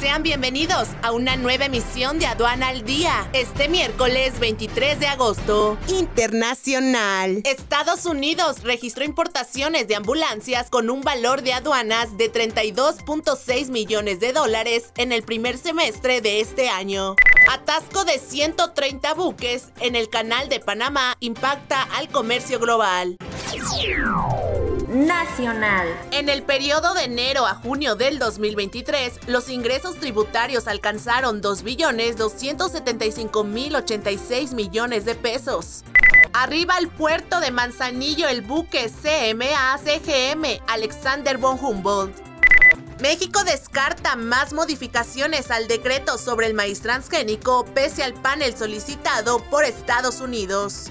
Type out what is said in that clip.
Sean bienvenidos a una nueva emisión de Aduana al Día, este miércoles 23 de agosto. Internacional. Estados Unidos registró importaciones de ambulancias con un valor de aduanas de 32.6 millones de dólares en el primer semestre de este año. Atasco de 130 buques en el canal de Panamá impacta al comercio global nacional. En el periodo de enero a junio del 2023, los ingresos tributarios alcanzaron 2.275.086 millones de pesos. Arriba al puerto de Manzanillo el buque CMA-CGM Alexander von Humboldt. México descarta más modificaciones al decreto sobre el maíz transgénico pese al panel solicitado por Estados Unidos.